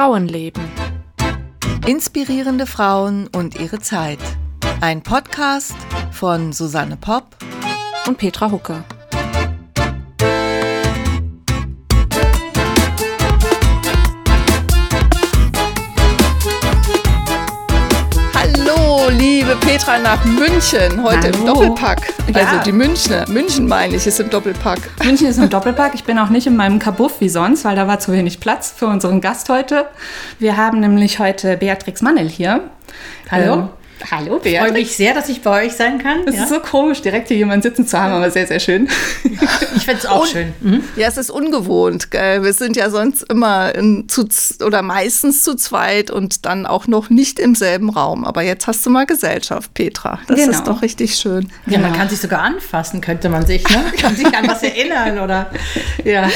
Frauenleben. Inspirierende Frauen und ihre Zeit. Ein Podcast von Susanne Popp und Petra Hucke. Petra nach München, heute Hallo. im Doppelpack. Ja. Also die Münchner, München meine ich, ist im Doppelpack. München ist im Doppelpack. Ich bin auch nicht in meinem Kabuff wie sonst, weil da war zu wenig Platz für unseren Gast heute. Wir haben nämlich heute Beatrix Mannel hier. Hallo. Ähm, Hallo, Beatrix. Ich freue mich sehr, dass ich bei euch sein kann. Es ja. ist so komisch, direkt hier jemanden sitzen zu haben, aber sehr, sehr schön. Ich finde es auch Un schön. Mhm. Ja, es ist ungewohnt. Gell? Wir sind ja sonst immer in, zu, oder meistens zu zweit und dann auch noch nicht im selben Raum. Aber jetzt hast du mal Gesellschaft, Petra. Das genau. ist doch richtig schön. Ja, genau. man kann sich sogar anfassen, könnte man sich. Ne? kann sich an was erinnern oder ja.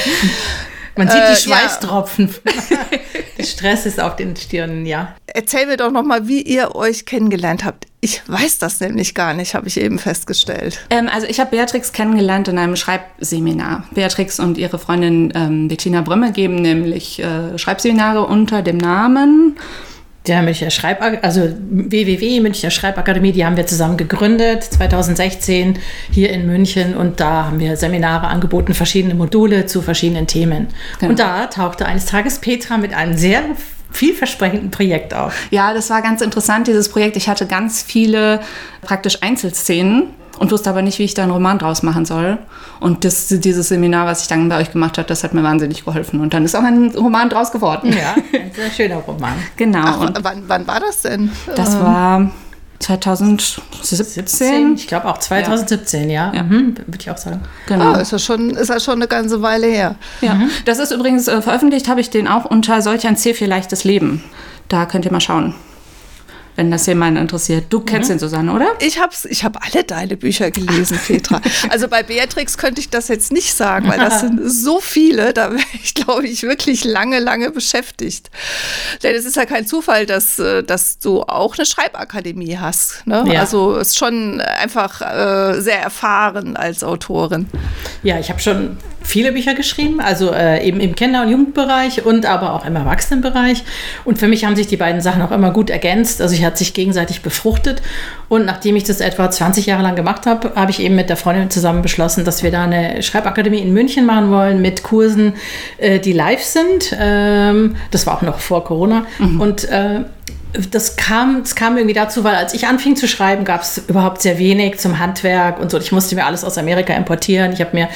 Man sieht äh, die Schweißtropfen. Ja. Der Stress ist auf den Stirnen, ja. Erzähl mir doch noch mal, wie ihr euch kennengelernt habt. Ich weiß das nämlich gar nicht, habe ich eben festgestellt. Ähm, also ich habe Beatrix kennengelernt in einem Schreibseminar. Beatrix und ihre Freundin ähm, Bettina Brömme geben nämlich äh, Schreibseminare unter dem Namen der Münchner Schreib, also www Münchner Schreibakademie, die haben wir zusammen gegründet 2016 hier in München und da haben wir Seminare angeboten, verschiedene Module zu verschiedenen Themen. Genau. Und da tauchte eines Tages Petra mit einem sehr vielversprechenden Projekt auf. Ja, das war ganz interessant, dieses Projekt. Ich hatte ganz viele praktisch Einzelszenen und wusste aber nicht, wie ich da einen Roman draus machen soll. Und das, dieses Seminar, was ich dann bei euch gemacht habe, das hat mir wahnsinnig geholfen. Und dann ist auch ein Roman draus geworden. Ja, ein sehr schöner Roman. Genau. Ach, wann, wann, war das denn? Das war 2017. 17, ich glaube auch 2017, ja. ja. Mhm, Würde ich auch sagen. Genau. Ah, ist, ja schon, ist ja schon eine ganze Weile her. Ja. Mhm. Das ist übrigens äh, veröffentlicht, habe ich den auch unter solch ein C für leichtes Leben. Da könnt ihr mal schauen wenn das jemanden interessiert. Du kennst mhm. den, Susanne, oder? Ich habe ich hab alle deine Bücher gelesen, Petra. also bei Beatrix könnte ich das jetzt nicht sagen, weil das sind so viele, da wäre ich, glaube ich, wirklich lange, lange beschäftigt. Denn es ist ja kein Zufall, dass, äh, dass du auch eine Schreibakademie hast. Ne? Ja. Also ist schon einfach äh, sehr erfahren als Autorin. Ja, ich habe schon viele Bücher geschrieben, also äh, eben im Kinder- und Jugendbereich und aber auch im Erwachsenenbereich. Und für mich haben sich die beiden Sachen auch immer gut ergänzt. Also ich hat sich gegenseitig befruchtet. Und nachdem ich das etwa 20 Jahre lang gemacht habe, habe ich eben mit der Freundin zusammen beschlossen, dass wir da eine Schreibakademie in München machen wollen mit Kursen, äh, die live sind. Ähm, das war auch noch vor Corona. Mhm. Und äh, das kam, das kam irgendwie dazu, weil als ich anfing zu schreiben, gab es überhaupt sehr wenig zum Handwerk und so. Ich musste mir alles aus Amerika importieren. Ich habe mir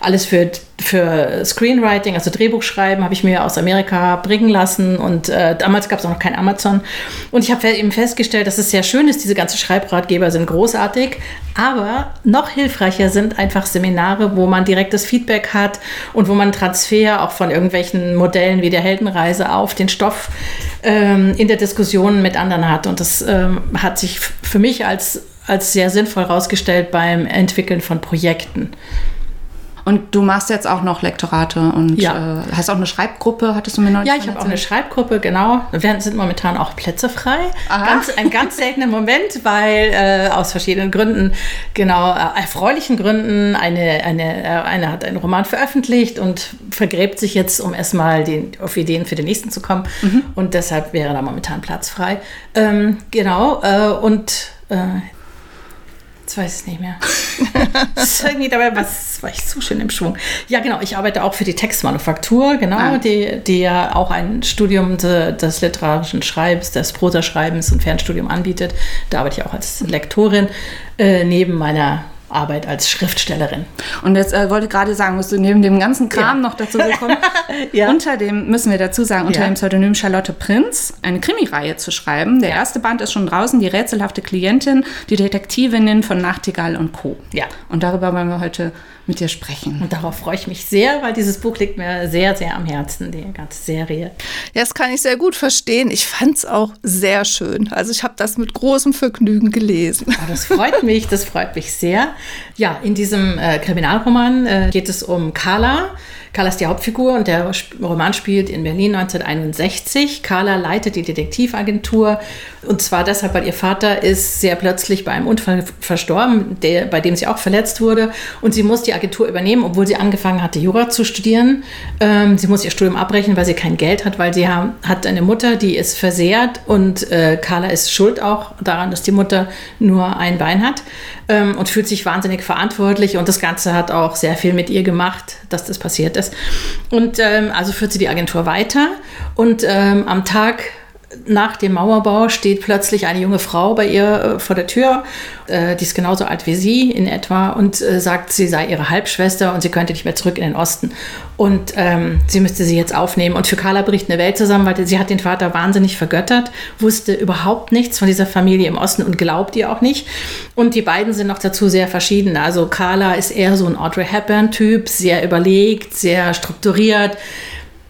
alles für, für Screenwriting, also Drehbuchschreiben, habe ich mir aus Amerika bringen lassen. Und äh, damals gab es auch noch kein Amazon. Und ich habe eben festgestellt, dass es sehr schön ist. Diese ganzen Schreibratgeber sind großartig. Aber noch hilfreicher sind einfach Seminare, wo man direktes Feedback hat und wo man Transfer auch von irgendwelchen Modellen wie der Heldenreise auf den Stoff ähm, in der Diskussion mit anderen hat. Und das ähm, hat sich für mich als, als sehr sinnvoll herausgestellt beim Entwickeln von Projekten. Und du machst jetzt auch noch Lektorate und ja. äh, hast auch eine Schreibgruppe, hattest du mir neulich Ja, ich habe auch eine Schreibgruppe, genau. Wir sind momentan auch Plätze frei. Ganz, ein ganz seltener Moment, weil äh, aus verschiedenen Gründen, genau, äh, erfreulichen Gründen, eine, eine, äh, eine hat einen Roman veröffentlicht und vergräbt sich jetzt, um erstmal den, auf Ideen für den nächsten zu kommen. Mhm. Und deshalb wäre da momentan Platz frei. Ähm, genau, äh, und äh, Jetzt weiß ich es nicht mehr. ist irgendwie dabei, was war ich so schön im Schwung. Ja, genau, ich arbeite auch für die Textmanufaktur, genau, ah. die, die ja auch ein Studium de, des literarischen Schreibens, des Prosaschreibens und Fernstudium anbietet. Da arbeite ich auch als Lektorin äh, neben meiner Arbeit als Schriftstellerin. Und jetzt äh, wollte ich gerade sagen, musst du neben dem ganzen Kram ja. noch dazu gekommen, ja. unter dem, müssen wir dazu sagen, unter ja. dem Pseudonym Charlotte Prinz eine Krimireihe zu schreiben. Der erste Band ist schon draußen, die rätselhafte Klientin, die Detektivinnen von Nachtigall und Co. Ja. Und darüber wollen wir heute mit dir sprechen. Und darauf freue ich mich sehr, weil dieses Buch liegt mir sehr, sehr am Herzen, die ganze Serie. Ja, das kann ich sehr gut verstehen. Ich fand es auch sehr schön. Also ich habe das mit großem Vergnügen gelesen. Oh, das freut mich, das freut mich sehr. Ja, in diesem äh, Kriminalroman äh, geht es um Carla. Carla ist die Hauptfigur und der Roman spielt in Berlin 1961. Carla leitet die Detektivagentur und zwar deshalb, weil ihr Vater ist sehr plötzlich bei einem Unfall verstorben, der, bei dem sie auch verletzt wurde und sie muss die Agentur übernehmen, obwohl sie angefangen hatte, Jura zu studieren. Ähm, sie muss ihr Studium abbrechen, weil sie kein Geld hat, weil sie ha hat eine Mutter, die ist versehrt und äh, Carla ist schuld auch daran, dass die Mutter nur ein Bein hat ähm, und fühlt sich wahnsinnig verantwortlich und das Ganze hat auch sehr viel mit ihr gemacht, dass das passiert ist. Und ähm, also führt sie die Agentur weiter. Und ähm, am Tag nach dem Mauerbau steht plötzlich eine junge Frau bei ihr äh, vor der Tür, äh, die ist genauso alt wie sie in etwa und äh, sagt, sie sei ihre Halbschwester und sie könnte nicht mehr zurück in den Osten. Und ähm, sie müsste sie jetzt aufnehmen. Und für Carla bricht eine Welt zusammen, weil sie hat den Vater wahnsinnig vergöttert, wusste überhaupt nichts von dieser Familie im Osten und glaubt ihr auch nicht. Und die beiden sind noch dazu sehr verschieden. Also Carla ist eher so ein Audrey Hepburn-Typ, sehr überlegt, sehr strukturiert.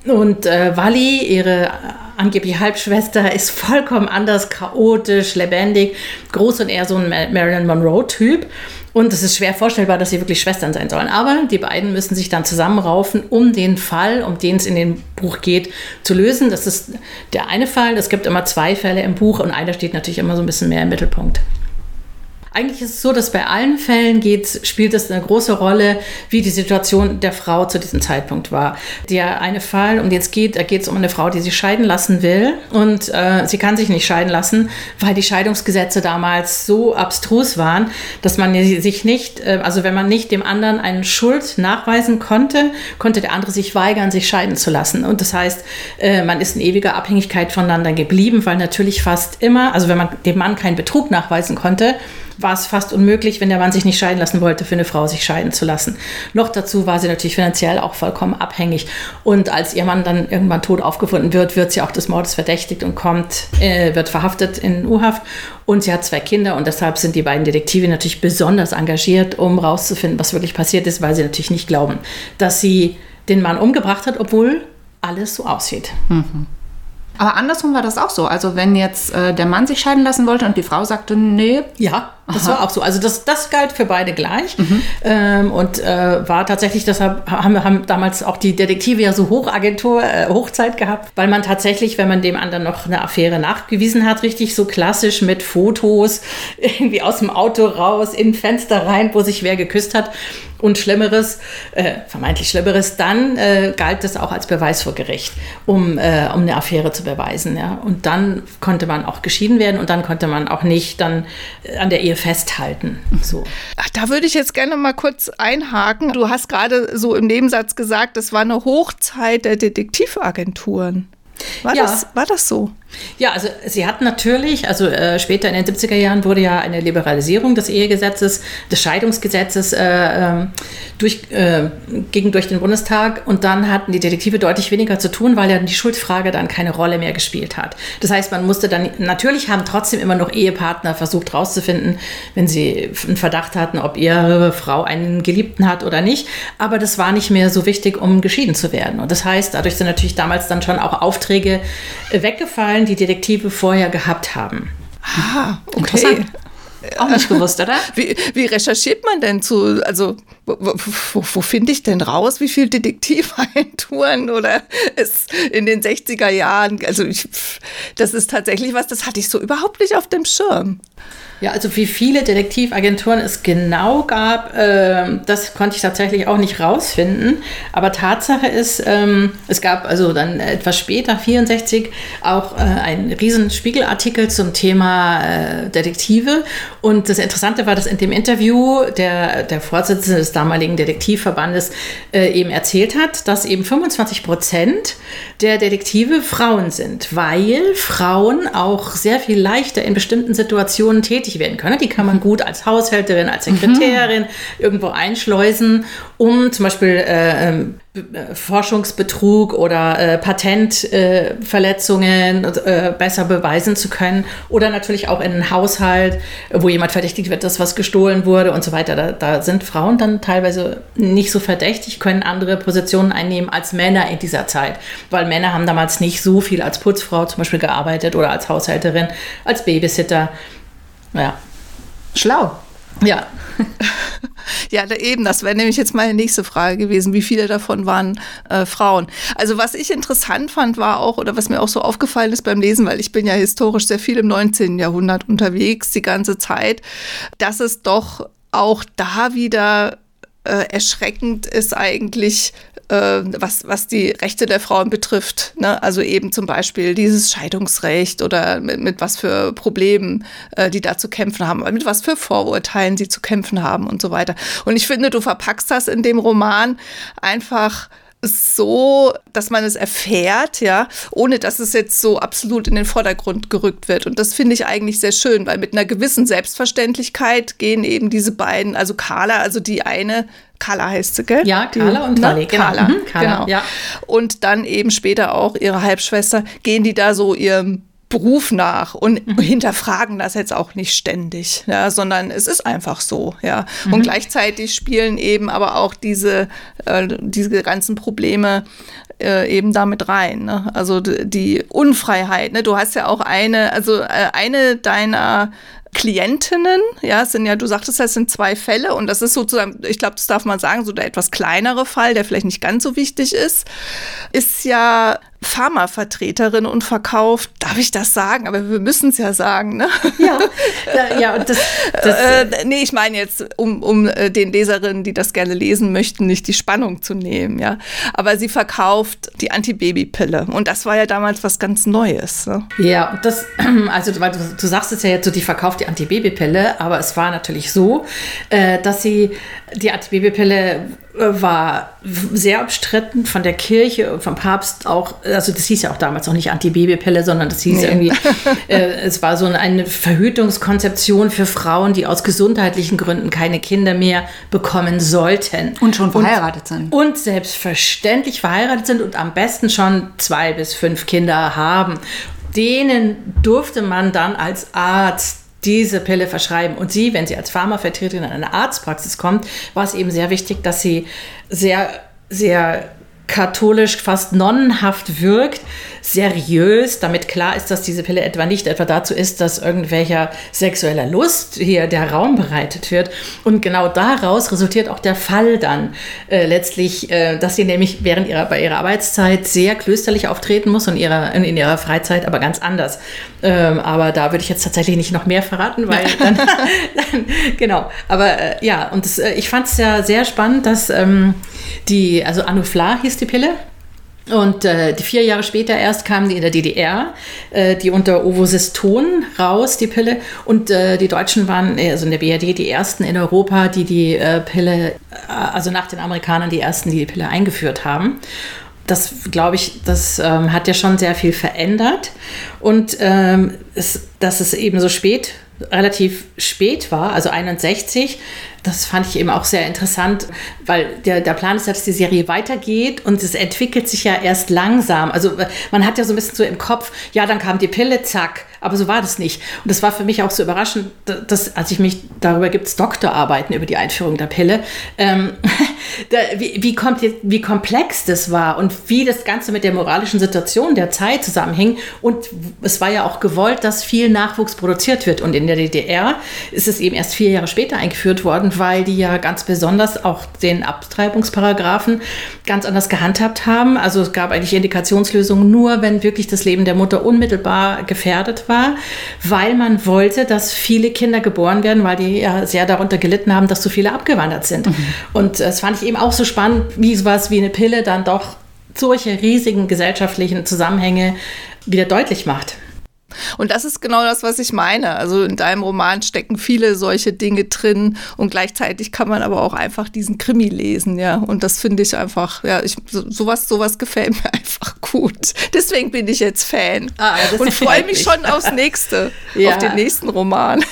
Und äh, Wally, ihre angeblich Halbschwester, ist vollkommen anders, chaotisch, lebendig, groß und eher so ein Marilyn Monroe-Typ. Und es ist schwer vorstellbar, dass sie wirklich Schwestern sein sollen. Aber die beiden müssen sich dann zusammenraufen, um den Fall, um den es in dem Buch geht, zu lösen. Das ist der eine Fall. Es gibt immer zwei Fälle im Buch und einer steht natürlich immer so ein bisschen mehr im Mittelpunkt. Eigentlich ist es so, dass bei allen Fällen geht, spielt es eine große Rolle, wie die Situation der Frau zu diesem Zeitpunkt war. Der eine Fall, um den es geht, da geht es um eine Frau, die sich scheiden lassen will und äh, sie kann sich nicht scheiden lassen, weil die Scheidungsgesetze damals so abstrus waren, dass man sich nicht, äh, also wenn man nicht dem anderen eine Schuld nachweisen konnte, konnte der andere sich weigern, sich scheiden zu lassen. Und das heißt, äh, man ist in ewiger Abhängigkeit voneinander geblieben, weil natürlich fast immer, also wenn man dem Mann keinen Betrug nachweisen konnte, war es fast unmöglich, wenn der Mann sich nicht scheiden lassen wollte, für eine Frau sich scheiden zu lassen. Noch dazu war sie natürlich finanziell auch vollkommen abhängig. Und als ihr Mann dann irgendwann tot aufgefunden wird, wird sie auch des Mordes verdächtigt und kommt, äh, wird verhaftet in U-Haft. Und sie hat zwei Kinder und deshalb sind die beiden Detektive natürlich besonders engagiert, um rauszufinden, was wirklich passiert ist, weil sie natürlich nicht glauben, dass sie den Mann umgebracht hat, obwohl alles so aussieht. Mhm. Aber andersrum war das auch so. Also wenn jetzt äh, der Mann sich scheiden lassen wollte und die Frau sagte, nee. Ja, das Aha. war auch so. Also das, das galt für beide gleich. Mhm. Ähm, und äh, war tatsächlich, deshalb haben wir haben damals auch die Detektive ja so Hochagentur, äh, Hochzeit gehabt, weil man tatsächlich, wenn man dem anderen noch eine Affäre nachgewiesen hat, richtig so klassisch mit Fotos irgendwie aus dem Auto raus, in Fenster rein, wo sich wer geküsst hat, und Schlimmeres, äh, vermeintlich Schlimmeres, dann äh, galt das auch als Beweis vor Gericht, um, äh, um eine Affäre zu beweisen. Ja. Und dann konnte man auch geschieden werden und dann konnte man auch nicht dann an der Ehe festhalten. So. Ach, da würde ich jetzt gerne mal kurz einhaken. Du hast gerade so im Nebensatz gesagt, es war eine Hochzeit der Detektivagenturen. War, ja. das, war das so? Ja, also sie hat natürlich, also äh, später in den 70er Jahren wurde ja eine Liberalisierung des Ehegesetzes, des Scheidungsgesetzes äh, ähm, durch, äh, ging durch den Bundestag und dann hatten die Detektive deutlich weniger zu tun, weil ja die Schuldfrage dann keine Rolle mehr gespielt hat. Das heißt, man musste dann, natürlich haben trotzdem immer noch Ehepartner versucht herauszufinden, wenn sie einen Verdacht hatten, ob ihre Frau einen Geliebten hat oder nicht, aber das war nicht mehr so wichtig, um geschieden zu werden. Und das heißt, dadurch sind natürlich damals dann schon auch Aufträge äh, die Detektive vorher gehabt haben. Ah, okay. Auch nicht gewusst, oder? Wie, wie, recherchiert man denn zu, also wo, wo, wo finde ich denn raus, wie viele Detektivagenturen oder es in den 60er Jahren, also ich, das ist tatsächlich was, das hatte ich so überhaupt nicht auf dem Schirm. Ja, also wie viele Detektivagenturen es genau gab, äh, das konnte ich tatsächlich auch nicht rausfinden. Aber Tatsache ist, ähm, es gab also dann etwas später, 64, auch äh, einen riesen Spiegelartikel zum Thema äh, Detektive. Und das Interessante war, dass in dem Interview der, der Vorsitzende des damaligen Detektivverbandes äh, eben erzählt hat, dass eben 25 Prozent der Detektive Frauen sind, weil Frauen auch sehr viel leichter in bestimmten Situationen tätig werden können. Die kann man gut als Haushälterin, als Sekretärin mhm. irgendwo einschleusen, um zum Beispiel äh, ähm, äh, Forschungsbetrug oder äh, Patentverletzungen äh, besser beweisen zu können. Oder natürlich auch in einem Haushalt, wo jemand verdächtigt wird, dass was gestohlen wurde und so weiter. Da, da, sind Frauen dann teilweise nicht so verdächtig, können andere Positionen einnehmen als Männer in dieser Zeit. Weil Männer haben damals nicht so viel als Putzfrau zum Beispiel gearbeitet oder als Haushälterin, als Babysitter. Ja. Schlau. Ja. Ja, eben, das wäre nämlich jetzt meine nächste Frage gewesen. Wie viele davon waren äh, Frauen? Also was ich interessant fand, war auch, oder was mir auch so aufgefallen ist beim Lesen, weil ich bin ja historisch sehr viel im 19. Jahrhundert unterwegs, die ganze Zeit, dass es doch auch da wieder äh, erschreckend ist eigentlich, äh, was, was die Rechte der Frauen betrifft. Ne? Also eben zum Beispiel dieses Scheidungsrecht oder mit, mit was für Problemen äh, die da zu kämpfen haben, mit was für Vorurteilen sie zu kämpfen haben und so weiter. Und ich finde, du verpackst das in dem Roman einfach so, dass man es erfährt, ja, ohne dass es jetzt so absolut in den Vordergrund gerückt wird. Und das finde ich eigentlich sehr schön, weil mit einer gewissen Selbstverständlichkeit gehen eben diese beiden, also Carla, also die eine, Carla heißt sie, gell? Ja, Carla und Tali, ne? genau. Carla, mhm, Carla, genau. Ja. Und dann eben später auch ihre Halbschwester, gehen die da so ihrem Beruf nach und mhm. hinterfragen das jetzt auch nicht ständig, ja, sondern es ist einfach so, ja. Mhm. Und gleichzeitig spielen eben aber auch diese, äh, diese ganzen Probleme äh, eben damit rein. Ne? Also die Unfreiheit. Ne? Du hast ja auch eine, also äh, eine deiner Klientinnen, ja, es sind ja, du sagtest, es sind zwei Fälle und das ist sozusagen, ich glaube, das darf man sagen, so der etwas kleinere Fall, der vielleicht nicht ganz so wichtig ist, ist ja Pharmavertreterin und verkauft, darf ich das sagen? Aber wir müssen es ja sagen, ne? Ja, ja, ja und das, das äh, nee, ich meine jetzt, um, um äh, den Leserinnen, die das gerne lesen möchten, nicht die Spannung zu nehmen, ja. Aber sie verkauft die Antibabypille und das war ja damals was ganz Neues. Ne? Ja, das, also weil du, du sagst es ja jetzt so, die verkauft die Antibabypille, aber es war natürlich so, äh, dass sie die Antibabypille war sehr umstritten von der Kirche und vom Papst auch. Also das hieß ja auch damals noch nicht Antibabypille, sondern das hieß nee. irgendwie, äh, es war so eine Verhütungskonzeption für Frauen, die aus gesundheitlichen Gründen keine Kinder mehr bekommen sollten. Und schon verheiratet und, sind. Und selbstverständlich verheiratet sind und am besten schon zwei bis fünf Kinder haben. Denen durfte man dann als Arzt diese Pille verschreiben. Und sie, wenn sie als Pharmavertreterin in eine Arztpraxis kommt, war es eben sehr wichtig, dass sie sehr, sehr katholisch, fast nonnenhaft wirkt, seriös, damit klar ist, dass diese Pille etwa nicht etwa dazu ist, dass irgendwelcher sexueller Lust hier der Raum bereitet wird. Und genau daraus resultiert auch der Fall dann äh, letztlich, äh, dass sie nämlich während ihrer, bei ihrer Arbeitszeit sehr klösterlich auftreten muss und ihrer, in, in ihrer Freizeit aber ganz anders. Ähm, aber da würde ich jetzt tatsächlich nicht noch mehr verraten, weil dann, dann genau. Aber äh, ja, und das, äh, ich fand es ja sehr spannend, dass ähm, die, also Anufla hieß die Pille. Und äh, die vier Jahre später erst kamen die in der DDR, äh, die unter Ovosiston raus, die Pille. Und äh, die Deutschen waren, äh, also in der BRD, die ersten in Europa, die die äh, Pille, äh, also nach den Amerikanern die ersten, die die Pille eingeführt haben. Das, glaube ich, das ähm, hat ja schon sehr viel verändert. Und ähm, es, dass es eben so spät relativ spät war, also 61, das fand ich eben auch sehr interessant, weil der, der Plan ist dass die Serie weitergeht und es entwickelt sich ja erst langsam. Also man hat ja so ein bisschen so im Kopf, ja, dann kam die Pille, zack, aber so war das nicht. Und das war für mich auch so überraschend, dass, als ich mich, darüber gibt es Doktorarbeiten über die Einführung der Pille, ähm, da, wie, wie, kommt, wie komplex das war und wie das Ganze mit der moralischen Situation der Zeit zusammenhing. Und es war ja auch gewollt, dass viel Nachwuchs produziert wird. Und in der DDR ist es eben erst vier Jahre später eingeführt worden, weil die ja ganz besonders auch den Abtreibungsparagraphen ganz anders gehandhabt haben. Also es gab eigentlich Indikationslösungen nur, wenn wirklich das Leben der Mutter unmittelbar gefährdet war, weil man wollte, dass viele Kinder geboren werden, weil die ja sehr darunter gelitten haben, dass so viele abgewandert sind. Mhm. Und das fand ich eben auch so spannend, wie sowas wie eine Pille dann doch solche riesigen gesellschaftlichen Zusammenhänge wieder deutlich macht. Und das ist genau das, was ich meine. Also in deinem Roman stecken viele solche Dinge drin und gleichzeitig kann man aber auch einfach diesen Krimi lesen, ja. Und das finde ich einfach, ja, ich, so, sowas, sowas gefällt mir einfach gut. Deswegen bin ich jetzt Fan ah, und freue mich schon aufs nächste, ja. auf den nächsten Roman.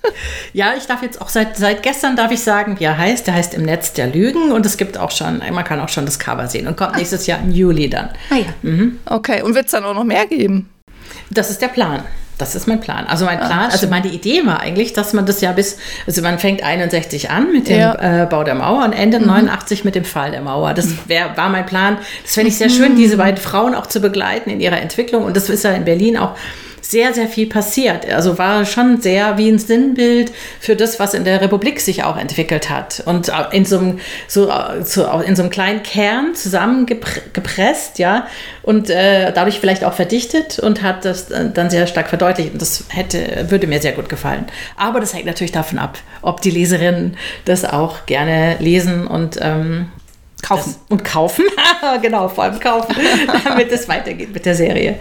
ja, ich darf jetzt auch seit, seit gestern darf ich sagen, wie er heißt. Der heißt Im Netz der Lügen und es gibt auch schon, man kann auch schon das Cover sehen und kommt nächstes Jahr im Juli dann. Ah ja. Mhm. Okay, und wird es dann auch noch mehr geben? Das ist der Plan. Das ist mein Plan. Also mein ah, Plan, also meine Idee war eigentlich, dass man das ja bis, also man fängt 61 an mit dem ja. äh, Bau der Mauer und endet mhm. 89 mit dem Fall der Mauer. Das wär, war mein Plan. Das fände ich sehr schön, diese beiden Frauen auch zu begleiten in ihrer Entwicklung. Und das ist ja in Berlin auch sehr, sehr viel passiert. Also war schon sehr wie ein Sinnbild für das, was in der Republik sich auch entwickelt hat. Und in so einem, so, so in so einem kleinen Kern zusammengepresst, ja, und äh, dadurch vielleicht auch verdichtet und hat das dann sehr stark verdeutlicht. Und das hätte, würde mir sehr gut gefallen. Aber das hängt natürlich davon ab, ob die Leserinnen das auch gerne lesen und ähm, Kaufen. Das, und kaufen. genau, vor allem kaufen, damit es weitergeht mit der Serie.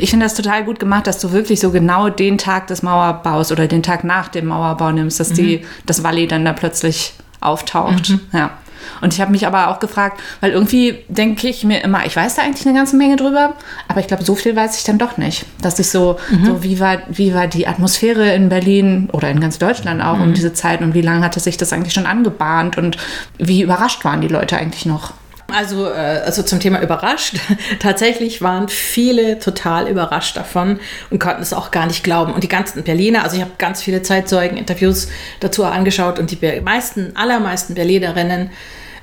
Ich finde das total gut gemacht, dass du wirklich so genau den Tag des Mauerbaus oder den Tag nach dem Mauerbau nimmst, dass mhm. die, das Valley dann da plötzlich auftaucht. Mhm. Ja. Und ich habe mich aber auch gefragt, weil irgendwie denke ich mir immer, ich weiß da eigentlich eine ganze Menge drüber, aber ich glaube, so viel weiß ich dann doch nicht. Dass ich so, mhm. so wie, war, wie war die Atmosphäre in Berlin oder in ganz Deutschland auch mhm. um diese Zeit und wie lange hatte sich das eigentlich schon angebahnt und wie überrascht waren die Leute eigentlich noch? Also, äh, also zum Thema überrascht. Tatsächlich waren viele total überrascht davon und konnten es auch gar nicht glauben. Und die ganzen Berliner, also ich habe ganz viele Zeitzeugen-Interviews dazu angeschaut und die meisten, allermeisten Berlinerinnen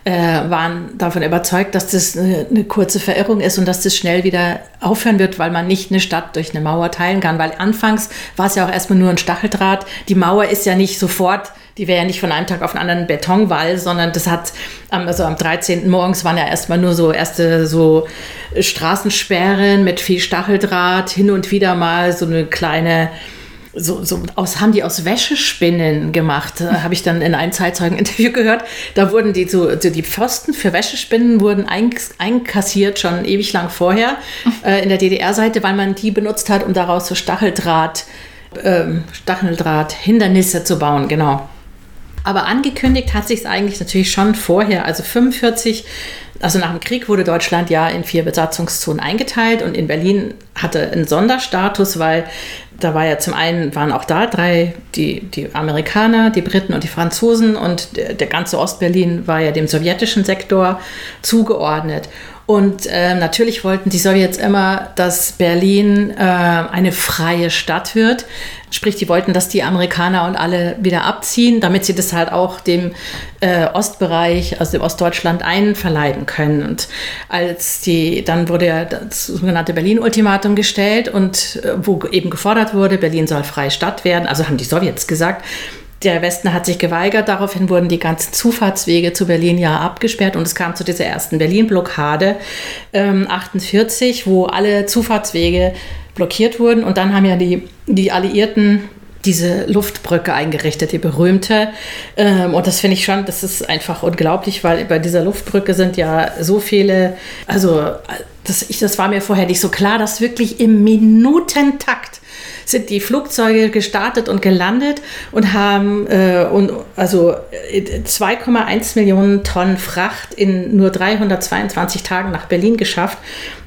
äh, waren davon überzeugt, dass das eine, eine, kurze Verirrung ist und dass das schnell wieder aufhören wird, weil man nicht eine Stadt durch eine Mauer teilen kann. Weil anfangs war es ja auch erstmal nur ein Stacheldraht. Die Mauer ist ja nicht sofort die wäre ja nicht von einem Tag auf den anderen Betonwall, sondern das hat, also am 13. morgens waren ja erstmal nur so erste so Straßensperren mit viel Stacheldraht, hin und wieder mal so eine kleine so, so aus, haben die aus Wäschespinnen gemacht, habe ich dann in einem Zeitzeugen-Interview gehört. Da wurden die so, so die Pfosten für Wäschespinnen wurden einkassiert schon ewig lang vorher äh, in der DDR-Seite, weil man die benutzt hat, um daraus so Stacheldraht, ähm, Stacheldraht Hindernisse zu bauen, genau. Aber angekündigt hat sich es eigentlich natürlich schon vorher, also 45 also nach dem Krieg wurde Deutschland ja in vier Besatzungszonen eingeteilt und in Berlin hatte einen Sonderstatus, weil da war ja zum einen waren auch da drei, die, die Amerikaner, die Briten und die Franzosen und der, der ganze Ostberlin war ja dem sowjetischen Sektor zugeordnet. Und äh, natürlich wollten die Sowjets immer, dass Berlin äh, eine freie Stadt wird. Sprich, die wollten, dass die Amerikaner und alle wieder abziehen, damit sie das halt auch dem äh, Ostbereich, also dem Ostdeutschland einverleiben können. Und als die, dann wurde ja das sogenannte Berlin-Ultimatum gestellt und äh, wo eben gefordert wurde, Berlin soll freie Stadt werden, also haben die Sowjets gesagt, der Westen hat sich geweigert. Daraufhin wurden die ganzen Zufahrtswege zu Berlin ja abgesperrt und es kam zu dieser ersten Berlin-Blockade ähm, 48, wo alle Zufahrtswege blockiert wurden. Und dann haben ja die, die Alliierten diese Luftbrücke eingerichtet, die berühmte. Ähm, und das finde ich schon, das ist einfach unglaublich, weil bei dieser Luftbrücke sind ja so viele, also das, ich, das war mir vorher nicht so klar, dass wirklich im Minutentakt sind die Flugzeuge gestartet und gelandet und haben äh, und, also 2,1 äh, Millionen Tonnen Fracht in nur 322 Tagen nach Berlin geschafft.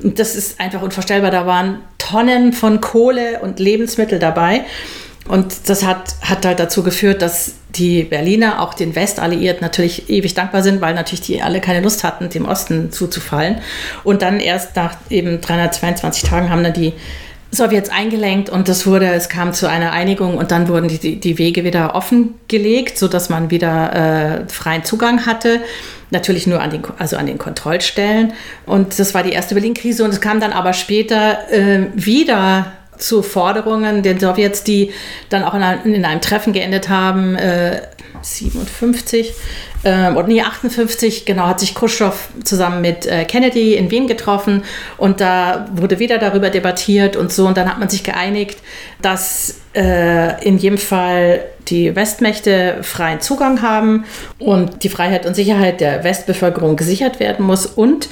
Und das ist einfach unvorstellbar. Da waren Tonnen von Kohle und Lebensmittel dabei. Und das hat, hat halt dazu geführt, dass die Berliner auch den Westalliierten natürlich ewig dankbar sind, weil natürlich die alle keine Lust hatten, dem Osten zuzufallen. Und dann erst nach eben 322 Tagen haben dann die Sowjets eingelenkt und das wurde, es kam zu einer Einigung und dann wurden die, die Wege wieder offengelegt, sodass man wieder äh, freien Zugang hatte. Natürlich nur an den, also an den Kontrollstellen. Und das war die erste Berlin-Krise und es kam dann aber später äh, wieder zu Forderungen der Sowjets, die dann auch in einem, in einem Treffen geendet haben, äh, 57, ähm, oder nee, 58, genau, hat sich Khrushchev zusammen mit äh, Kennedy in Wien getroffen und da wurde wieder darüber debattiert und so. Und dann hat man sich geeinigt, dass äh, in jedem Fall die Westmächte freien Zugang haben und die Freiheit und Sicherheit der Westbevölkerung gesichert werden muss. Und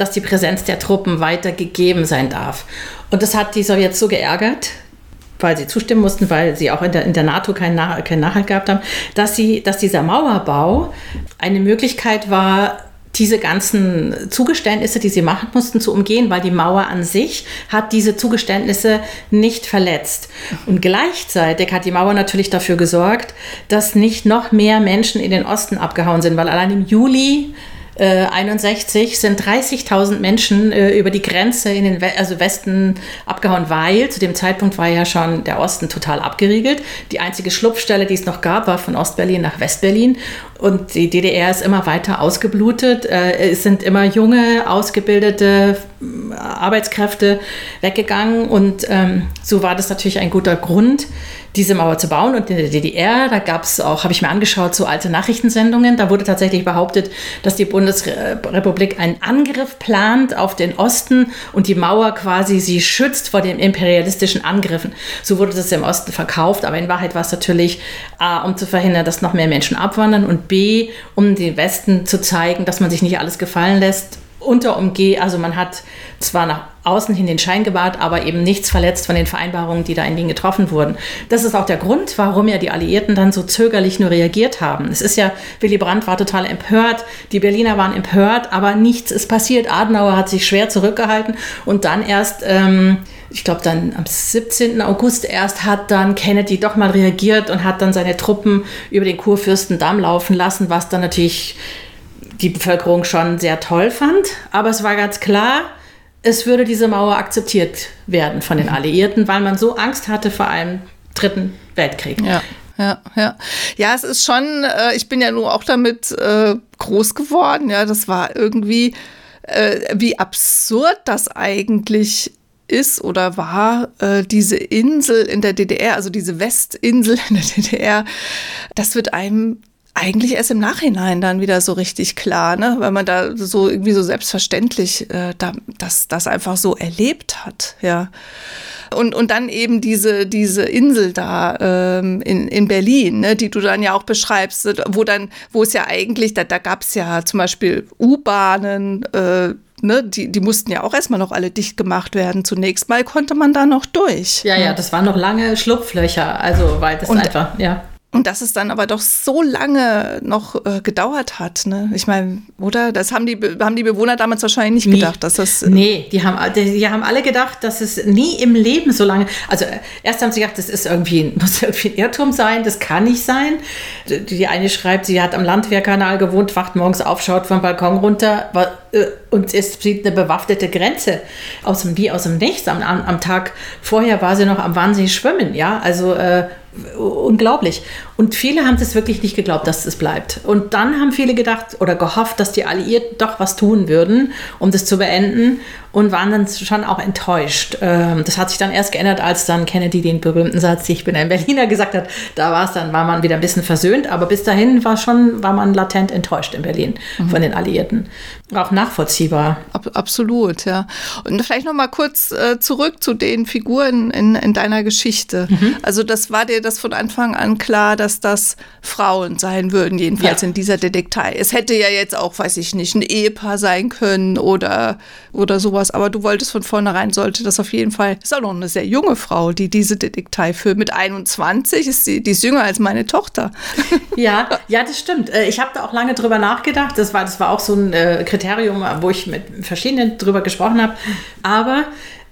dass die Präsenz der Truppen weiter gegeben sein darf. Und das hat die Sowjets so geärgert, weil sie zustimmen mussten, weil sie auch in der, in der NATO keinen, Nach keinen Nachhalt gehabt haben, dass, sie, dass dieser Mauerbau eine Möglichkeit war, diese ganzen Zugeständnisse, die sie machen mussten, zu umgehen, weil die Mauer an sich hat diese Zugeständnisse nicht verletzt. Und gleichzeitig hat die Mauer natürlich dafür gesorgt, dass nicht noch mehr Menschen in den Osten abgehauen sind, weil allein im Juli 61 äh, sind 30.000 Menschen äh, über die Grenze in den We also Westen abgehauen, weil zu dem Zeitpunkt war ja schon der Osten total abgeriegelt. Die einzige Schlupfstelle, die es noch gab, war von Ostberlin nach Westberlin. Und die DDR ist immer weiter ausgeblutet. Äh, es sind immer junge, ausgebildete äh, Arbeitskräfte weggegangen. Und ähm, so war das natürlich ein guter Grund, diese Mauer zu bauen. Und in der DDR, da gab es auch, habe ich mir angeschaut, so alte Nachrichtensendungen. Da wurde tatsächlich behauptet, dass die Bundesrepublik einen Angriff plant auf den Osten und die Mauer quasi sie schützt vor den imperialistischen Angriffen. So wurde das im Osten verkauft. Aber in Wahrheit war es natürlich A, um zu verhindern, dass noch mehr Menschen abwandern und B, um den Westen zu zeigen, dass man sich nicht alles gefallen lässt unter umgeh, also man hat zwar nach außen hin den Schein gewahrt, aber eben nichts verletzt von den Vereinbarungen, die da in Wien getroffen wurden. Das ist auch der Grund, warum ja die Alliierten dann so zögerlich nur reagiert haben. Es ist ja, Willy Brandt war total empört, die Berliner waren empört, aber nichts ist passiert. Adenauer hat sich schwer zurückgehalten und dann erst, ähm, ich glaube dann am 17. August erst hat dann Kennedy doch mal reagiert und hat dann seine Truppen über den Kurfürstendamm laufen lassen, was dann natürlich die Bevölkerung schon sehr toll fand. Aber es war ganz klar, es würde diese Mauer akzeptiert werden von den mhm. Alliierten, weil man so Angst hatte vor einem dritten Weltkrieg. Ja. Ja, ja. Ja, es ist schon, äh, ich bin ja nur auch damit äh, groß geworden. Ja, das war irgendwie, äh, wie absurd das eigentlich ist oder war, äh, diese Insel in der DDR, also diese Westinsel in der DDR, das wird einem eigentlich erst im Nachhinein dann wieder so richtig klar, ne? weil man da so irgendwie so selbstverständlich äh, da, das, das einfach so erlebt hat, ja. Und, und dann eben diese, diese Insel da ähm, in, in Berlin, ne, die du dann ja auch beschreibst, wo dann, wo es ja eigentlich, da, da gab es ja zum Beispiel U-Bahnen, äh, Ne, die, die mussten ja auch erstmal noch alle dicht gemacht werden. Zunächst mal konnte man da noch durch. Ja, ja, das waren noch lange Schlupflöcher, also weil das und, einfach, ja. Und dass es dann aber doch so lange noch äh, gedauert hat, ne? Ich meine, oder? Das haben die, haben die Bewohner damals wahrscheinlich nicht nie. gedacht, dass das. Äh nee, die haben, die, die, haben alle gedacht, dass es nie im Leben so lange. Also erst haben sie gedacht, das ist irgendwie, muss irgendwie ein Irrtum sein, das kann nicht sein. Die, eine schreibt, sie hat am Landwehrkanal gewohnt, wacht morgens auf, schaut vom Balkon runter war, äh, und es sieht eine bewaffnete Grenze aus dem, wie aus dem Nichts. Am, am, Tag vorher war sie noch am Wahnsinnig schwimmen, ja. Also äh, unglaublich. Und viele haben es wirklich nicht geglaubt, dass es bleibt. Und dann haben viele gedacht oder gehofft, dass die Alliierten doch was tun würden, um das zu beenden und waren dann schon auch enttäuscht. Ähm, das hat sich dann erst geändert, als dann Kennedy den berühmten Satz, ich bin ein Berliner, gesagt hat. Da war es dann, war man wieder ein bisschen versöhnt, aber bis dahin war schon, war man latent enttäuscht in Berlin mhm. von den Alliierten. Auch nachvollziehbar. Ab, absolut, ja. Und vielleicht noch mal kurz äh, zurück zu den Figuren in, in deiner Geschichte. Mhm. Also das war dir das von Anfang an klar, dass das Frauen sein würden, jedenfalls ja. in dieser Detektei. Es hätte ja jetzt auch, weiß ich nicht, ein Ehepaar sein können oder, oder sowas sowas, aber du wolltest von vornherein, sollte das auf jeden Fall, ist auch noch eine sehr junge Frau, die diese Detektei führt. Mit 21 ist sie, die ist jünger als meine Tochter. Ja, ja, das stimmt. Äh, ich habe da auch lange drüber nachgedacht. Das war, das war auch so ein äh, Kriterium, wo ich mit verschiedenen drüber gesprochen habe. Aber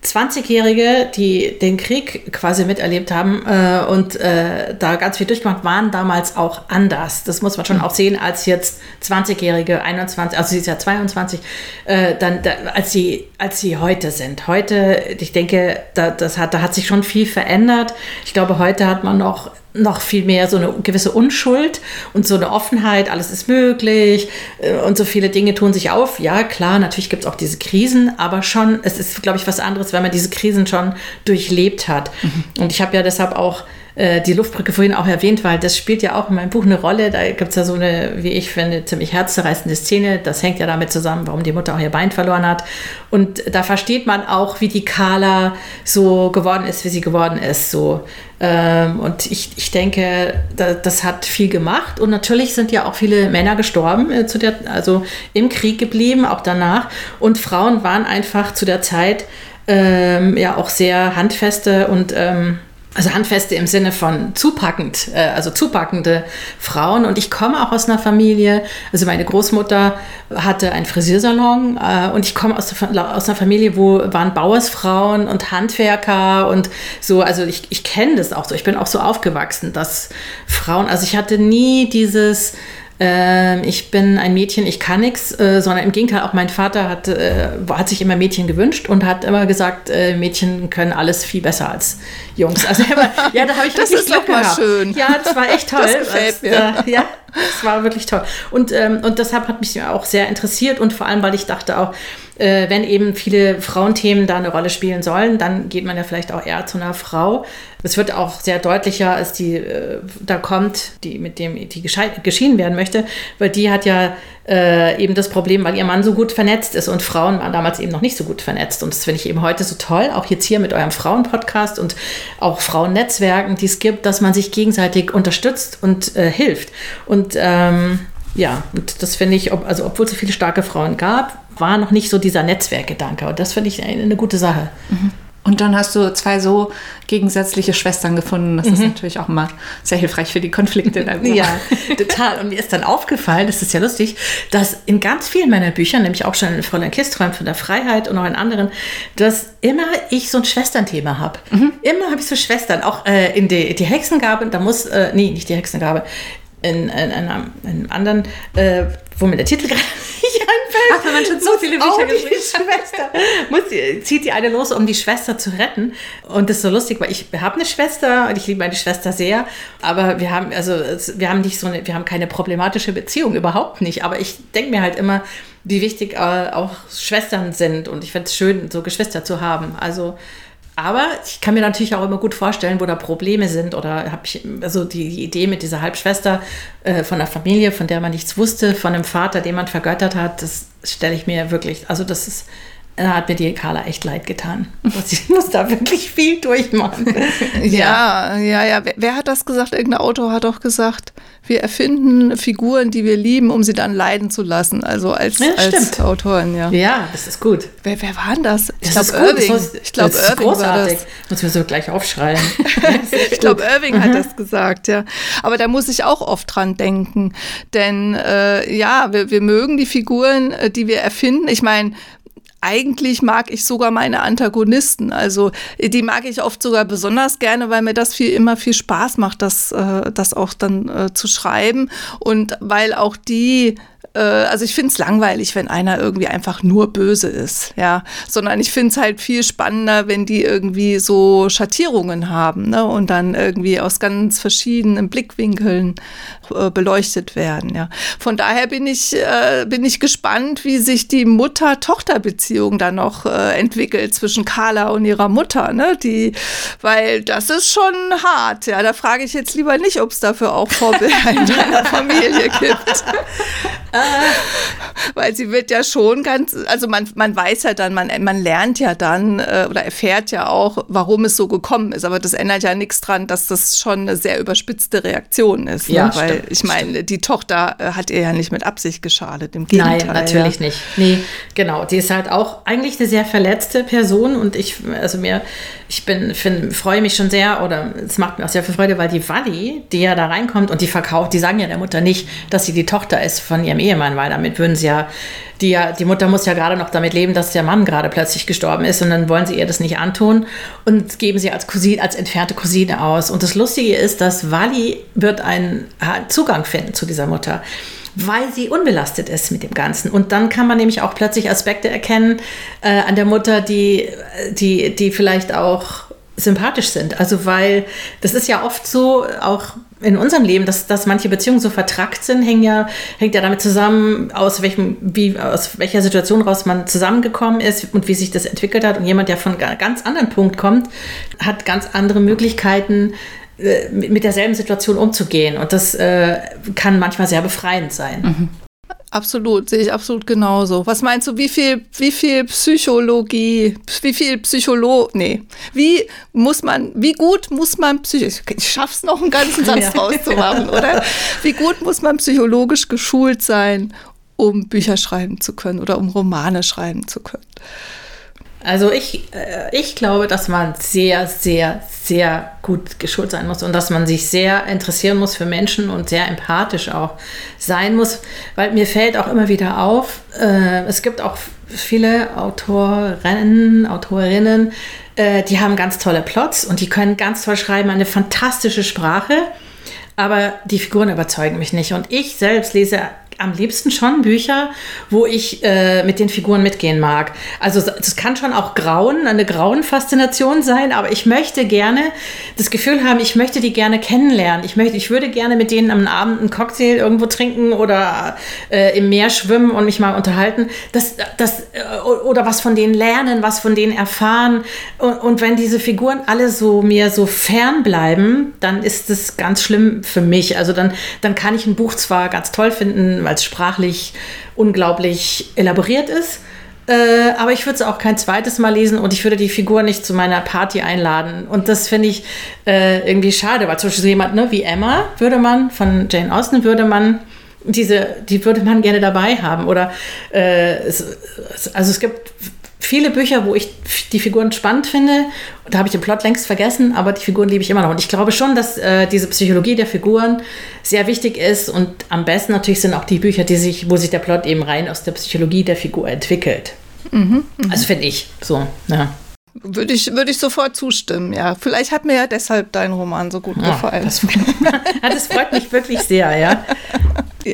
20-Jährige, die den Krieg quasi miterlebt haben äh, und äh, da ganz viel durchgemacht, waren damals auch anders. Das muss man schon auch sehen, als jetzt 20-Jährige, 21, also sie ist ja 22, äh, dann, da, als, sie, als sie heute sind. Heute, ich denke, da, das hat, da hat sich schon viel verändert. Ich glaube, heute hat man noch noch viel mehr so eine gewisse Unschuld und so eine Offenheit, alles ist möglich äh, und so viele Dinge tun sich auf. Ja, klar, natürlich gibt es auch diese Krisen, aber schon, es ist, glaube ich, was anderes, wenn man diese Krisen schon durchlebt hat. Mhm. Und ich habe ja deshalb auch äh, die Luftbrücke vorhin auch erwähnt, weil das spielt ja auch in meinem Buch eine Rolle. Da gibt es ja so eine, wie ich finde, ziemlich herzzerreißende Szene. Das hängt ja damit zusammen, warum die Mutter auch ihr Bein verloren hat. Und da versteht man auch, wie die Carla so geworden ist, wie sie geworden ist. So. Ähm, und ich, ich denke, da, das hat viel gemacht. Und natürlich sind ja auch viele Männer gestorben, äh, zu der, also im Krieg geblieben, auch danach. Und Frauen waren einfach zu der Zeit ähm, ja auch sehr handfeste und ähm, also handfeste im Sinne von zupackend, äh, also zupackende Frauen. Und ich komme auch aus einer Familie, also meine Großmutter hatte einen Frisiersalon äh, und ich komme aus, aus einer Familie, wo waren Bauersfrauen und Handwerker und so, also ich, ich kenne das auch so. Ich bin auch so aufgewachsen, dass Frauen, also ich hatte nie dieses äh, ich bin ein Mädchen, ich kann nichts, äh, sondern im Gegenteil, auch mein Vater hat, äh, hat sich immer Mädchen gewünscht und hat immer gesagt, äh, Mädchen können alles viel besser als Jungs. Also immer, ja, da habe ich das ist Glück gehabt. schön. Ja, das war echt toll. Das gefällt mir. ja, das war wirklich toll. Und, ähm, und deshalb hat mich auch sehr interessiert und vor allem, weil ich dachte auch, äh, wenn eben viele Frauenthemen da eine Rolle spielen sollen, dann geht man ja vielleicht auch eher zu einer Frau. Es wird auch sehr deutlicher, als die äh, da kommt, die mit dem die geschieden werden möchte, weil die hat ja äh, eben das Problem, weil ihr Mann so gut vernetzt ist und Frauen waren damals eben noch nicht so gut vernetzt. Und das finde ich eben heute so toll, auch jetzt hier mit eurem Frauenpodcast und auch Frauennetzwerken, die es gibt, dass man sich gegenseitig unterstützt und äh, hilft. Und ähm, ja, und das finde ich, ob, also obwohl es so viele starke Frauen gab, war noch nicht so dieser Netzwerkgedanke. Und das finde ich eine, eine, gute Sache. Mhm. Und dann hast du zwei so gegensätzliche Schwestern gefunden. Das mhm. ist natürlich auch immer sehr hilfreich für die Konflikte. Dann ja, total. Und mir ist dann aufgefallen, das ist ja lustig, dass in ganz vielen meiner Büchern, nämlich auch schon in Fräulein Kisträum von der Freiheit und auch in anderen, dass immer ich so ein Schwesternthema habe. Mhm. Immer habe ich so Schwestern. Auch äh, in die, die Hexengabe, da muss, äh, nee, nicht die Hexengabe, in, in, in, einem, in einem anderen, äh, wo mir der Titel gerade nicht einfällt. Ach, wenn man schon so viele Bücher geschrieben Schwester, muss, zieht die eine los, um die Schwester zu retten. Und das ist so lustig, weil ich habe eine Schwester und ich liebe meine Schwester sehr, aber wir haben, also, wir haben nicht so eine, wir haben keine problematische Beziehung, überhaupt nicht. Aber ich denke mir halt immer, wie wichtig äh, auch Schwestern sind und ich finde es schön, so Geschwister zu haben. Also, aber ich kann mir natürlich auch immer gut vorstellen, wo da Probleme sind. Oder habe ich also die, Idee mit dieser Halbschwester äh, von einer Familie, von der man nichts wusste, von einem Vater, den man vergöttert hat, das stelle ich mir wirklich, also das ist da hat mir die Carla echt leid getan. Ich muss da wirklich viel durchmachen. ja, ja, ja. Wer, wer, hat das gesagt? Irgendein Autor hat doch gesagt, wir erfinden Figuren, die wir lieben, um sie dann leiden zu lassen. Also als, ja, als Autoren, ja. Ja, das ist gut. Wer, wer war denn das? Ich glaube, Irving. Das ich glaube, Irving großartig. war das. Muss mir so gleich aufschreien. ich glaube, Irving mhm. hat das gesagt, ja. Aber da muss ich auch oft dran denken. Denn äh, ja, wir, wir mögen die Figuren, äh, die wir erfinden. Ich meine, eigentlich mag ich sogar meine Antagonisten. Also die mag ich oft sogar besonders gerne, weil mir das viel immer viel Spaß macht, das, äh, das auch dann äh, zu schreiben. Und weil auch die äh, also ich finde es langweilig, wenn einer irgendwie einfach nur böse ist, ja. Sondern ich finde es halt viel spannender, wenn die irgendwie so Schattierungen haben, ne? Und dann irgendwie aus ganz verschiedenen Blickwinkeln äh, beleuchtet werden, ja. Von daher bin ich, äh, bin ich gespannt, wie sich die Mutter-Tochter-Beziehung dann noch äh, entwickelt zwischen Carla und ihrer Mutter, ne? Die, weil das ist schon hart, ja. Da frage ich jetzt lieber nicht, ob es dafür auch Vorbilder in deiner Familie gibt. Weil sie wird ja schon ganz, also man, man weiß ja dann, man, man lernt ja dann äh, oder erfährt ja auch, warum es so gekommen ist. Aber das ändert ja nichts dran, dass das schon eine sehr überspitzte Reaktion ist. Ne? Ja, Weil stimmt, ich meine, die Tochter äh, hat ihr ja nicht mit Absicht geschadet, im Gegenteil. Nein, natürlich ja. nicht. Nee, genau. Die ist halt auch eigentlich eine sehr verletzte Person und ich, also mir, ich bin, find, freue mich schon sehr oder es macht mir auch sehr viel Freude, weil die Wally, die ja da reinkommt und die verkauft, die sagen ja der Mutter nicht, dass sie die Tochter ist von ihrem Ehemann, weil damit würden sie ja, die, ja, die Mutter muss ja gerade noch damit leben, dass der Mann gerade plötzlich gestorben ist und dann wollen sie ihr das nicht antun und geben sie als Cousine, als entfernte Cousine aus. Und das Lustige ist, dass Wally wird einen Zugang finden zu dieser Mutter weil sie unbelastet ist mit dem Ganzen. Und dann kann man nämlich auch plötzlich Aspekte erkennen äh, an der Mutter, die, die, die vielleicht auch sympathisch sind. Also weil das ist ja oft so, auch in unserem Leben, dass, dass manche Beziehungen so vertrackt sind, hängt ja, hängt ja damit zusammen, aus, welchem, wie, aus welcher Situation raus man zusammengekommen ist und wie sich das entwickelt hat. Und jemand, der von ganz anderen Punkt kommt, hat ganz andere Möglichkeiten, mit derselben Situation umzugehen. Und das äh, kann manchmal sehr befreiend sein. Mhm. Absolut, sehe ich absolut genauso. Was meinst du, wie viel, wie viel Psychologie, wie viel Psycholo, nee, wie muss man, wie gut muss man psychisch, ich schaff's noch einen ganzen Satz ja. rauszumachen, oder? Wie gut muss man psychologisch geschult sein, um Bücher schreiben zu können oder um Romane schreiben zu können? Also ich, äh, ich glaube, dass man sehr, sehr, sehr gut geschult sein muss und dass man sich sehr interessieren muss für Menschen und sehr empathisch auch sein muss, weil mir fällt auch immer wieder auf, äh, es gibt auch viele Autorinnen, Autorinnen, äh, die haben ganz tolle Plots und die können ganz toll schreiben, eine fantastische Sprache, aber die Figuren überzeugen mich nicht. Und ich selbst lese am liebsten schon Bücher, wo ich äh, mit den Figuren mitgehen mag. Also es kann schon auch Grauen, eine Grauenfaszination sein, aber ich möchte gerne das Gefühl haben, ich möchte die gerne kennenlernen. Ich möchte, ich würde gerne mit denen am Abend einen Cocktail irgendwo trinken oder äh, im Meer schwimmen und mich mal unterhalten. Das, das, äh, oder was von denen lernen, was von denen erfahren. Und, und wenn diese Figuren alle so mir so fern bleiben, dann ist das ganz schlimm für mich. Also dann, dann kann ich ein Buch zwar ganz toll finden, weil es sprachlich unglaublich elaboriert ist. Äh, aber ich würde es auch kein zweites Mal lesen und ich würde die Figur nicht zu meiner Party einladen. Und das finde ich äh, irgendwie schade, weil zum Beispiel so jemand ne, wie Emma würde man, von Jane Austen würde man diese, die würde man gerne dabei haben. Oder äh, es, also es gibt viele Bücher, wo ich die Figuren spannend finde. Da habe ich den Plot längst vergessen, aber die Figuren liebe ich immer noch. Und ich glaube schon, dass äh, diese Psychologie der Figuren sehr wichtig ist. Und am besten natürlich sind auch die Bücher, die sich, wo sich der Plot eben rein aus der Psychologie der Figur entwickelt. Mhm, mh. Also finde ich so. Ja. Würde ich, würde ich sofort zustimmen, ja. Vielleicht hat mir ja deshalb dein Roman so gut ja, gefallen. Das, das freut mich wirklich sehr, ja.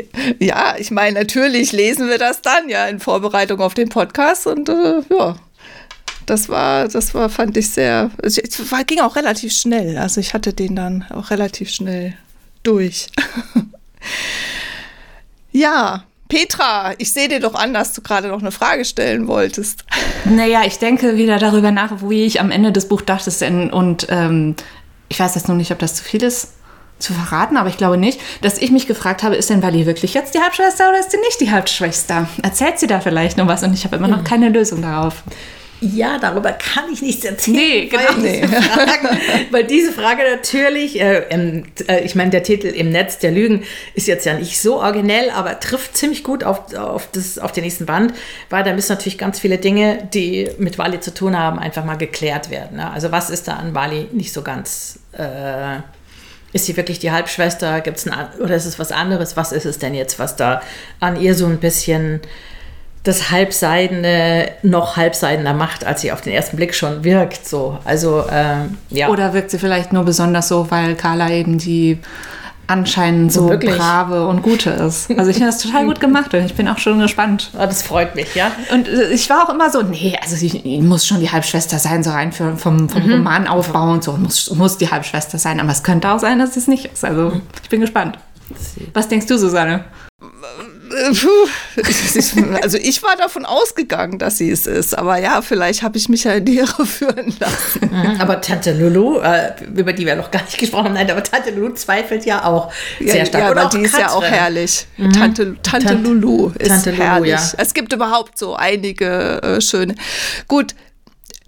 Ja, ich meine, natürlich lesen wir das dann ja in Vorbereitung auf den Podcast und äh, ja, das war, das war, fand ich sehr, es ging auch relativ schnell. Also ich hatte den dann auch relativ schnell durch. ja, Petra, ich sehe dir doch an, dass du gerade noch eine Frage stellen wolltest. Naja, ich denke wieder darüber nach, wie ich am Ende des Buchs dachte. Und ähm, ich weiß jetzt noch nicht, ob das zu viel ist zu verraten, aber ich glaube nicht, dass ich mich gefragt habe, ist denn Wally wirklich jetzt die Halbschwester oder ist sie nicht die Halbschwester? Erzählt sie da vielleicht noch was und ich habe immer noch hm. keine Lösung darauf. Ja, darüber kann ich nichts erzählen. Nee, genau. Weil, nee. Diese, Frage, weil diese Frage natürlich, äh, äh, ich meine, der Titel im Netz der Lügen ist jetzt ja nicht so originell, aber trifft ziemlich gut auf, auf, das, auf den nächsten Band, weil da müssen natürlich ganz viele Dinge, die mit Wally zu tun haben, einfach mal geklärt werden. Ne? Also was ist da an Wally nicht so ganz... Äh, ist sie wirklich die Halbschwester? Gibt's ein, oder ist es was anderes? Was ist es denn jetzt, was da an ihr so ein bisschen das Halbseidene noch halbseidener macht, als sie auf den ersten Blick schon wirkt? So, also ähm, ja. Oder wirkt sie vielleicht nur besonders so, weil Carla eben die anscheinend so Wirklich? brave und gute ist. Also ich finde das total gut gemacht und ich bin auch schon gespannt. Oh, das freut mich, ja. Und äh, ich war auch immer so, nee, also sie muss schon die Halbschwester sein, so rein für, vom, vom mhm. Romanaufbau und so, muss, muss die Halbschwester sein. Aber es könnte auch sein, dass sie es nicht ist. Also ich bin gespannt. Was denkst du, Susanne? also ich war davon ausgegangen, dass sie es ist, aber ja, vielleicht habe ich mich ja in die Irre führen lassen. Mhm. Aber Tante Lulu, äh, über die wir noch gar nicht gesprochen haben, nein, aber Tante Lulu zweifelt ja auch sehr stark. Ja, aber die ist ja auch herrlich. Mhm. Tante, Tante, Tante, Lulu ist Tante herrlich. Lulu, ja. Es gibt überhaupt so einige äh, schöne. Gut,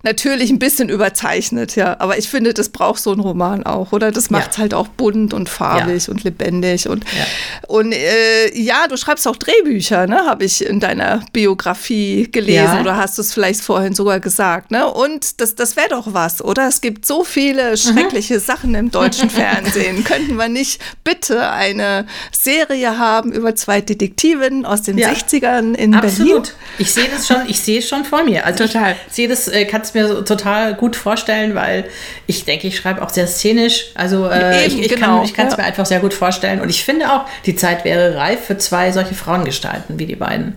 natürlich ein bisschen überzeichnet, ja. Aber ich finde, das braucht so ein Roman auch, oder? Das macht es ja. halt auch bunt und farbig ja. und lebendig. Und ja, und, äh, ja du schreibst auch Drehbücher, ne? Habe ich in deiner Biografie gelesen oder hast du es vielleicht vorhin sogar gesagt, ne? Und das, das wäre doch was, oder? Es gibt so viele mhm. schreckliche mhm. Sachen im deutschen Fernsehen. Könnten wir nicht bitte eine Serie haben über zwei Detektivinnen aus den 60ern in Absolut. Berlin? Ich sehe das schon, ich sehe es schon vor mir. Also Total. Ich sehe das, äh, kannst mir so total gut vorstellen, weil ich denke, ich schreibe auch sehr szenisch. Also äh, Eben, ich, ich, genau. kann es ja. mir einfach sehr gut vorstellen. Und ich finde auch, die Zeit wäre reif für zwei solche Frauengestalten wie die beiden.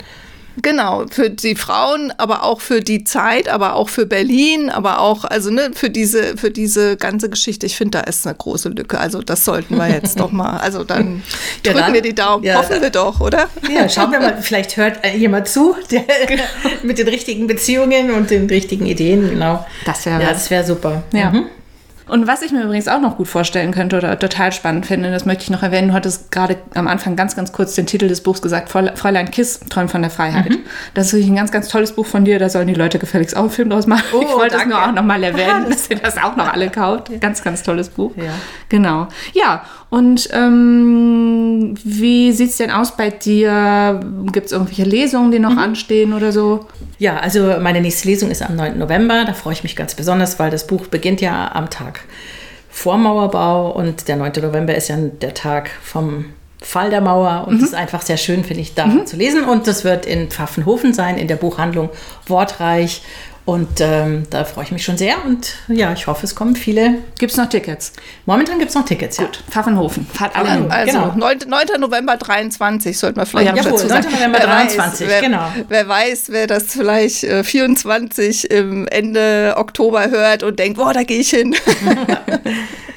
Genau, für die Frauen, aber auch für die Zeit, aber auch für Berlin, aber auch, also ne, für diese, für diese ganze Geschichte. Ich finde, da ist eine große Lücke. Also das sollten wir jetzt doch mal. Also dann ja, drücken dann, wir die Daumen. Ja, Hoffen wir doch, oder? Ja, schauen wir mal, vielleicht hört jemand zu, der, genau. mit den richtigen Beziehungen und den richtigen Ideen, genau. Das wäre ja, das wäre super. Ja. Mhm. Und was ich mir übrigens auch noch gut vorstellen könnte oder total spannend finde, das möchte ich noch erwähnen, du hattest gerade am Anfang ganz, ganz kurz den Titel des Buchs gesagt, Fräulein Kiss, Träumt von der Freiheit. Mhm. Das ist wirklich ein ganz, ganz tolles Buch von dir, da sollen die Leute gefälligst auch einen Film draus machen. Oh, ich wollte es nur auch noch mal erwähnen, dass ihr das auch noch alle kauft. Ganz, ganz tolles Buch. Ja. Genau. Ja, und ähm, wie sieht es denn aus bei dir? Gibt es irgendwelche Lesungen, die noch mhm. anstehen oder so? Ja, also meine nächste Lesung ist am 9. November. Da freue ich mich ganz besonders, weil das Buch beginnt ja am Tag vor Mauerbau und der 9. November ist ja der Tag vom Fall der Mauer und es mhm. ist einfach sehr schön, finde ich, da mhm. zu lesen. Und das wird in Pfaffenhofen sein, in der Buchhandlung Wortreich. Und ähm, da freue ich mich schon sehr und ja, ich hoffe, es kommen viele. Gibt es noch Tickets? Momentan gibt es noch Tickets, Gut. Ja. Pfaffenhofen. Fahrt alle hin. Also genau. 9, 9. November 23 sollte man vielleicht ja, dazu sagen. 9. November wer 23, weiß, wer, genau. Wer weiß, wer das vielleicht äh, 24 im Ende Oktober hört und denkt, boah, da gehe ich hin.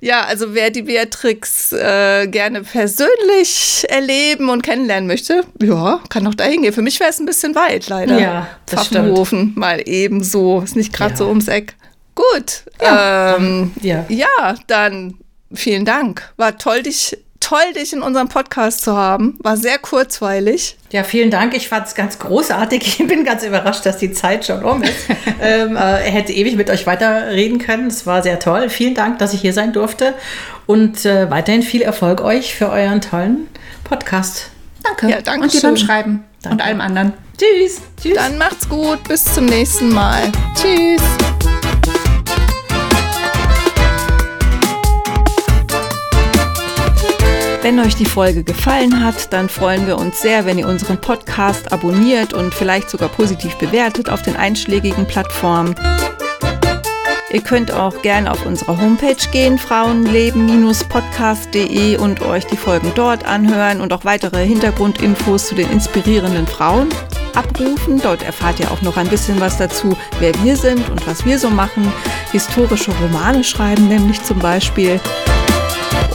ja, also wer die Beatrix äh, gerne persönlich erleben und kennenlernen möchte, ja, kann auch da hingehen. Für mich wäre es ein bisschen weit, leider. Ja, das Pfaffenhofen mal ebenso. Ist nicht gerade ja. so ums Eck. Gut. Ja, ähm, ja. ja, dann vielen Dank. War toll, dich toll, dich in unserem Podcast zu haben. War sehr kurzweilig. Ja, vielen Dank. Ich fand es ganz großartig. Ich bin ganz überrascht, dass die Zeit schon um ist. ähm, äh, hätte ewig mit euch weiterreden können. Es war sehr toll. Vielen Dank, dass ich hier sein durfte. Und äh, weiterhin viel Erfolg euch für euren tollen Podcast. Danke. Ja, danke und dir beim Schreiben danke. und allem anderen. Tschüss. Tschüss. Dann macht's gut. Bis zum nächsten Mal. Tschüss. Wenn euch die Folge gefallen hat, dann freuen wir uns sehr, wenn ihr unseren Podcast abonniert und vielleicht sogar positiv bewertet auf den einschlägigen Plattformen. Ihr könnt auch gerne auf unsere Homepage gehen, frauenleben-podcast.de und euch die Folgen dort anhören und auch weitere Hintergrundinfos zu den inspirierenden Frauen abrufen. Dort erfahrt ihr auch noch ein bisschen was dazu, wer wir sind und was wir so machen. Historische Romane schreiben nämlich zum Beispiel.